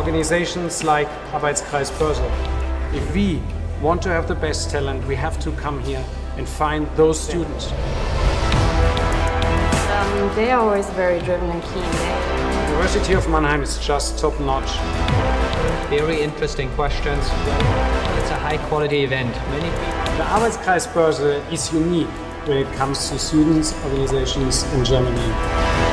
organizations like Arbeitskreis Börse. If we want to have the best talent, we have to come here and find those students. Um, they are always very driven and keen. The University of Mannheim is just top notch. Very interesting questions. It's a high quality event. Many people The Arbeitskreis Börse is unique when it comes to students, organizations in Germany.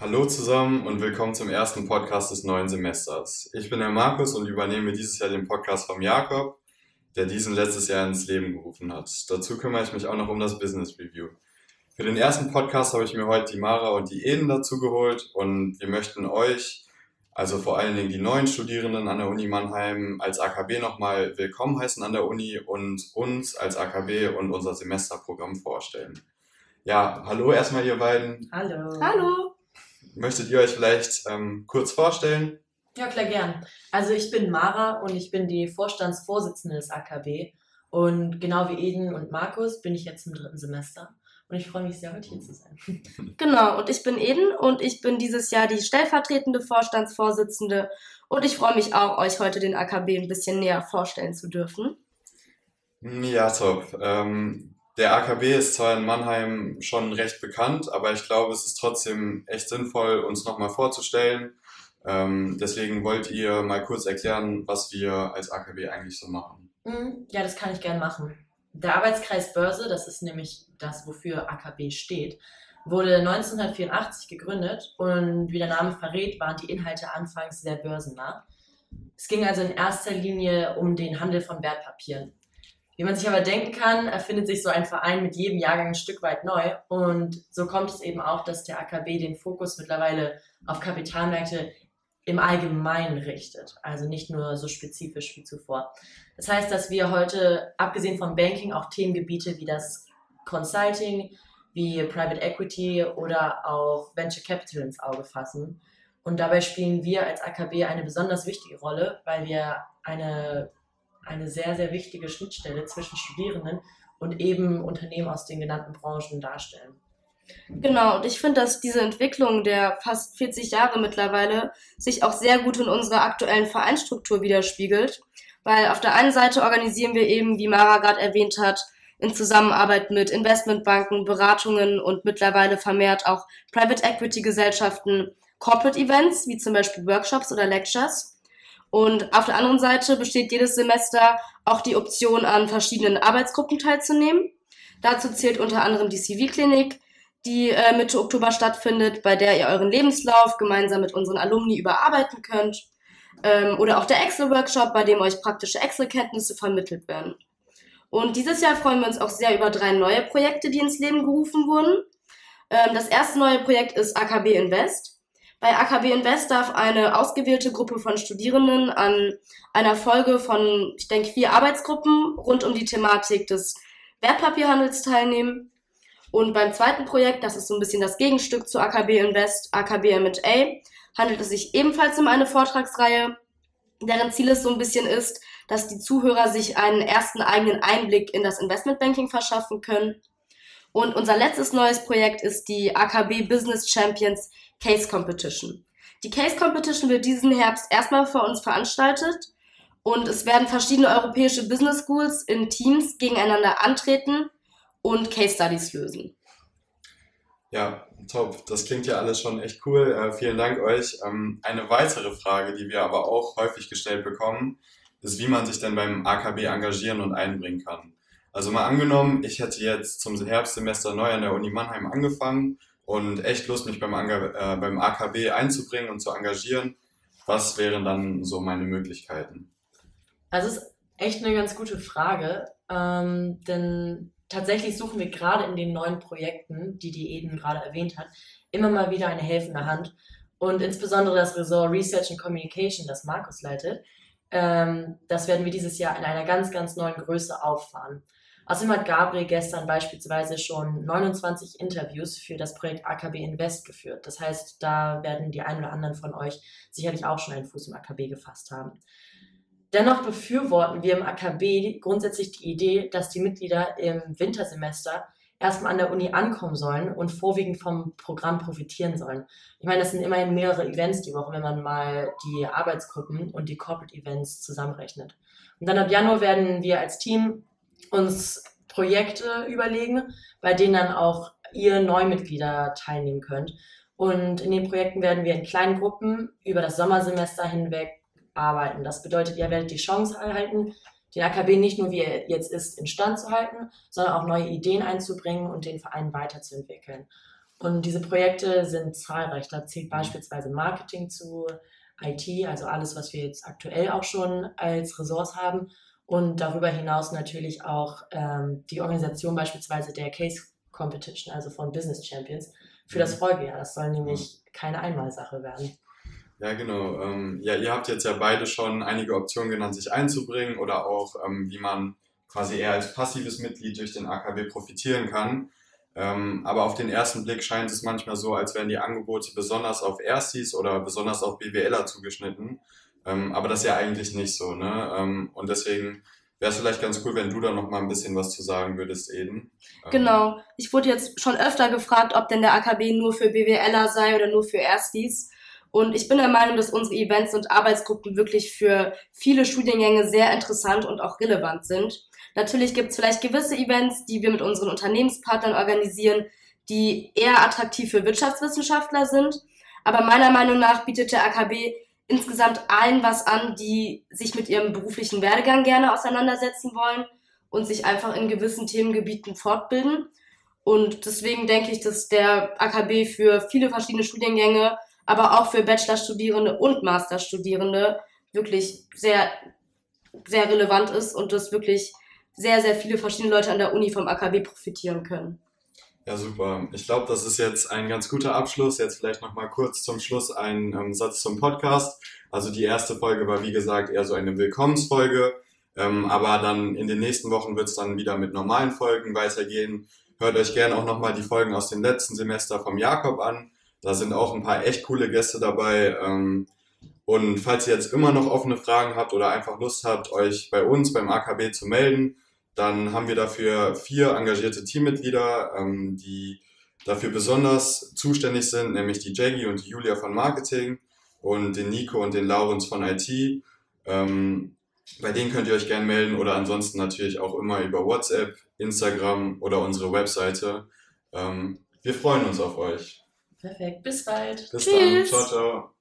Hallo zusammen und willkommen zum ersten Podcast des neuen Semesters. Ich bin der Markus und übernehme dieses Jahr den Podcast vom Jakob, der diesen letztes Jahr ins Leben gerufen hat. Dazu kümmere ich mich auch noch um das Business Review. Für den ersten Podcast habe ich mir heute die Mara und die Eden dazu geholt und wir möchten euch, also vor allen Dingen die neuen Studierenden an der Uni Mannheim, als AKB nochmal willkommen heißen an der Uni und uns als AKB und unser Semesterprogramm vorstellen. Ja, hallo erstmal ihr beiden. Hallo. Hallo! Möchtet ihr euch vielleicht ähm, kurz vorstellen? Ja, klar, gern. Also ich bin Mara und ich bin die Vorstandsvorsitzende des AKB. Und genau wie Eden und Markus bin ich jetzt im dritten Semester. Und ich freue mich sehr, heute hier zu sein. Genau, und ich bin Eden und ich bin dieses Jahr die stellvertretende Vorstandsvorsitzende und ich freue mich auch, euch heute den AKB ein bisschen näher vorstellen zu dürfen. Ja, top. Ähm, der AKB ist zwar in Mannheim schon recht bekannt, aber ich glaube, es ist trotzdem echt sinnvoll, uns nochmal vorzustellen. Ähm, deswegen wollt ihr mal kurz erklären, was wir als AKB eigentlich so machen. Mhm, Ja, das kann ich gern machen. Der Arbeitskreis Börse, das ist nämlich das, wofür AKB steht, wurde 1984 gegründet und wie der Name verrät, waren die Inhalte anfangs sehr börsennah. Es ging also in erster Linie um den Handel von Wertpapieren. Wie man sich aber denken kann, erfindet sich so ein Verein mit jedem Jahrgang ein Stück weit neu. Und so kommt es eben auch, dass der AKB den Fokus mittlerweile auf Kapitalmärkte im Allgemeinen richtet. Also nicht nur so spezifisch wie zuvor. Das heißt, dass wir heute, abgesehen vom Banking, auch Themengebiete wie das Consulting, wie Private Equity oder auch Venture Capital ins Auge fassen. Und dabei spielen wir als AKB eine besonders wichtige Rolle, weil wir eine, eine sehr, sehr wichtige Schnittstelle zwischen Studierenden und eben Unternehmen aus den genannten Branchen darstellen. Genau, und ich finde, dass diese Entwicklung der fast 40 Jahre mittlerweile sich auch sehr gut in unserer aktuellen Vereinsstruktur widerspiegelt, weil auf der einen Seite organisieren wir eben, wie Mara gerade erwähnt hat, in Zusammenarbeit mit Investmentbanken, Beratungen und mittlerweile vermehrt auch Private Equity Gesellschaften Corporate Events, wie zum Beispiel Workshops oder Lectures. Und auf der anderen Seite besteht jedes Semester auch die Option, an verschiedenen Arbeitsgruppen teilzunehmen. Dazu zählt unter anderem die CV-Klinik, die äh, Mitte Oktober stattfindet, bei der ihr euren Lebenslauf gemeinsam mit unseren Alumni überarbeiten könnt. Ähm, oder auch der Excel-Workshop, bei dem euch praktische Excel-Kenntnisse vermittelt werden. Und dieses Jahr freuen wir uns auch sehr über drei neue Projekte, die ins Leben gerufen wurden. Ähm, das erste neue Projekt ist AKB Invest. Bei AKB Invest darf eine ausgewählte Gruppe von Studierenden an einer Folge von, ich denke, vier Arbeitsgruppen rund um die Thematik des Wertpapierhandels teilnehmen. Und beim zweiten Projekt, das ist so ein bisschen das Gegenstück zu AKB Invest, AKB M&A, handelt es sich ebenfalls um eine Vortragsreihe, deren Ziel es so ein bisschen ist, dass die Zuhörer sich einen ersten eigenen Einblick in das Investmentbanking verschaffen können. Und unser letztes neues Projekt ist die AKB Business Champions Case Competition. Die Case Competition wird diesen Herbst erstmal für uns veranstaltet und es werden verschiedene europäische Business Schools in Teams gegeneinander antreten und Case Studies lösen. Ja, top. Das klingt ja alles schon echt cool. Äh, vielen Dank euch. Ähm, eine weitere Frage, die wir aber auch häufig gestellt bekommen, ist, wie man sich denn beim AKB engagieren und einbringen kann. Also mal angenommen, ich hätte jetzt zum Herbstsemester neu an der Uni Mannheim angefangen und echt Lust, mich beim, Anga äh, beim AKB einzubringen und zu engagieren. Was wären dann so meine Möglichkeiten? Also es ist echt eine ganz gute Frage, ähm, denn tatsächlich suchen wir gerade in den neuen Projekten, die die Eden gerade erwähnt hat, immer mal wieder eine helfende Hand. Und insbesondere das Ressort Research and Communication, das Markus leitet, ähm, das werden wir dieses Jahr in einer ganz, ganz neuen Größe auffahren. Außerdem hat Gabriel gestern beispielsweise schon 29 Interviews für das Projekt AKB Invest geführt. Das heißt, da werden die ein oder anderen von euch sicherlich auch schon einen Fuß im AKB gefasst haben. Dennoch befürworten wir im AKB grundsätzlich die Idee, dass die Mitglieder im Wintersemester erstmal an der Uni ankommen sollen und vorwiegend vom Programm profitieren sollen. Ich meine, das sind immerhin mehrere Events die Woche, wenn man mal die Arbeitsgruppen und die Corporate Events zusammenrechnet. Und dann ab Januar werden wir als Team uns Projekte überlegen, bei denen dann auch ihr Neumitglieder teilnehmen könnt. Und in den Projekten werden wir in kleinen Gruppen über das Sommersemester hinweg arbeiten. Das bedeutet, ihr werdet die Chance erhalten, den AKB nicht nur wie er jetzt ist instand zu halten, sondern auch neue Ideen einzubringen und den Verein weiterzuentwickeln. Und diese Projekte sind zahlreich. Da zählt beispielsweise Marketing zu, IT, also alles, was wir jetzt aktuell auch schon als Ressource haben. Und darüber hinaus natürlich auch ähm, die Organisation beispielsweise der Case Competition, also von Business Champions, für das mhm. Folgejahr. Das soll nämlich keine Einmalsache werden. Ja, genau. Ähm, ja, ihr habt jetzt ja beide schon einige Optionen genannt, sich einzubringen oder auch, ähm, wie man quasi eher als passives Mitglied durch den AKW profitieren kann. Ähm, aber auf den ersten Blick scheint es manchmal so, als wären die Angebote besonders auf Erstis oder besonders auf BWLer zugeschnitten. Ähm, aber das ist ja eigentlich nicht so. Ne? Ähm, und deswegen wäre es vielleicht ganz cool, wenn du da noch mal ein bisschen was zu sagen würdest, Eden. Ähm, genau. Ich wurde jetzt schon öfter gefragt, ob denn der AKB nur für BWLer sei oder nur für Erstis. Und ich bin der Meinung, dass unsere Events und Arbeitsgruppen wirklich für viele Studiengänge sehr interessant und auch relevant sind. Natürlich gibt es vielleicht gewisse Events, die wir mit unseren Unternehmenspartnern organisieren, die eher attraktiv für Wirtschaftswissenschaftler sind. Aber meiner Meinung nach bietet der AKB insgesamt allen was an, die sich mit ihrem beruflichen Werdegang gerne auseinandersetzen wollen und sich einfach in gewissen Themengebieten fortbilden. Und deswegen denke ich, dass der AKB für viele verschiedene Studiengänge aber auch für Bachelorstudierende und Masterstudierende wirklich sehr, sehr relevant ist und dass wirklich sehr, sehr viele verschiedene Leute an der Uni vom AKB profitieren können. Ja, super. Ich glaube, das ist jetzt ein ganz guter Abschluss. Jetzt vielleicht nochmal kurz zum Schluss ein ähm, Satz zum Podcast. Also die erste Folge war, wie gesagt, eher so eine Willkommensfolge. Ähm, aber dann in den nächsten Wochen wird es dann wieder mit normalen Folgen weitergehen. Hört euch gerne auch nochmal die Folgen aus dem letzten Semester vom Jakob an. Da sind auch ein paar echt coole Gäste dabei. Ähm, und falls ihr jetzt immer noch offene Fragen habt oder einfach Lust habt, euch bei uns beim AKB zu melden, dann haben wir dafür vier engagierte Teammitglieder, ähm, die dafür besonders zuständig sind, nämlich die Jaggy und die Julia von Marketing und den Nico und den Laurens von IT. Ähm, bei denen könnt ihr euch gerne melden oder ansonsten natürlich auch immer über WhatsApp, Instagram oder unsere Webseite. wir freuen uns auf euch. Perfekt. Bis bald. Bis Tschüss. dann. Ciao, ciao.